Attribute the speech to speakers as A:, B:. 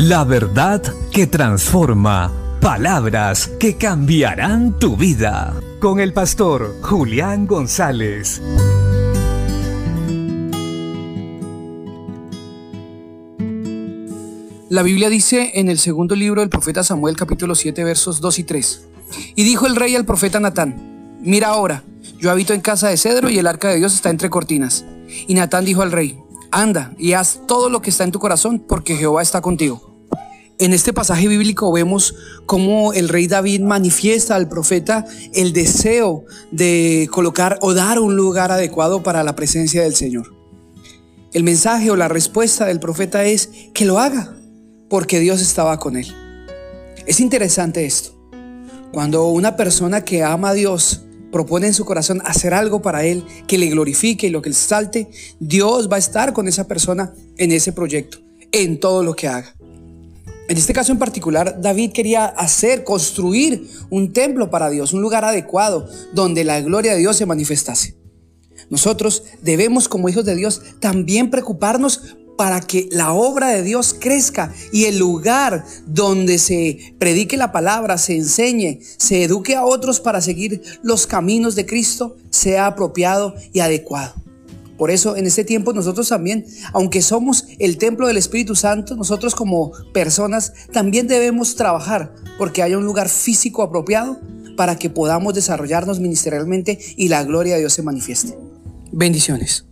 A: La verdad que transforma. Palabras que cambiarán tu vida. Con el pastor Julián González.
B: La Biblia dice en el segundo libro del profeta Samuel capítulo 7 versos 2 y 3. Y dijo el rey al profeta Natán, mira ahora, yo habito en casa de cedro y el arca de Dios está entre cortinas. Y Natán dijo al rey, anda y haz todo lo que está en tu corazón porque Jehová está contigo. En este pasaje bíblico vemos cómo el rey David manifiesta al profeta el deseo de colocar o dar un lugar adecuado para la presencia del Señor. El mensaje o la respuesta del profeta es que lo haga, porque Dios estaba con él. Es interesante esto. Cuando una persona que ama a Dios propone en su corazón hacer algo para Él que le glorifique y lo que le salte, Dios va a estar con esa persona en ese proyecto, en todo lo que haga. En este caso en particular, David quería hacer, construir un templo para Dios, un lugar adecuado donde la gloria de Dios se manifestase. Nosotros debemos como hijos de Dios también preocuparnos para que la obra de Dios crezca y el lugar donde se predique la palabra, se enseñe, se eduque a otros para seguir los caminos de Cristo, sea apropiado y adecuado. Por eso en este tiempo nosotros también, aunque somos el templo del Espíritu Santo, nosotros como personas también debemos trabajar porque haya un lugar físico apropiado para que podamos desarrollarnos ministerialmente y la gloria de Dios se manifieste. Bendiciones.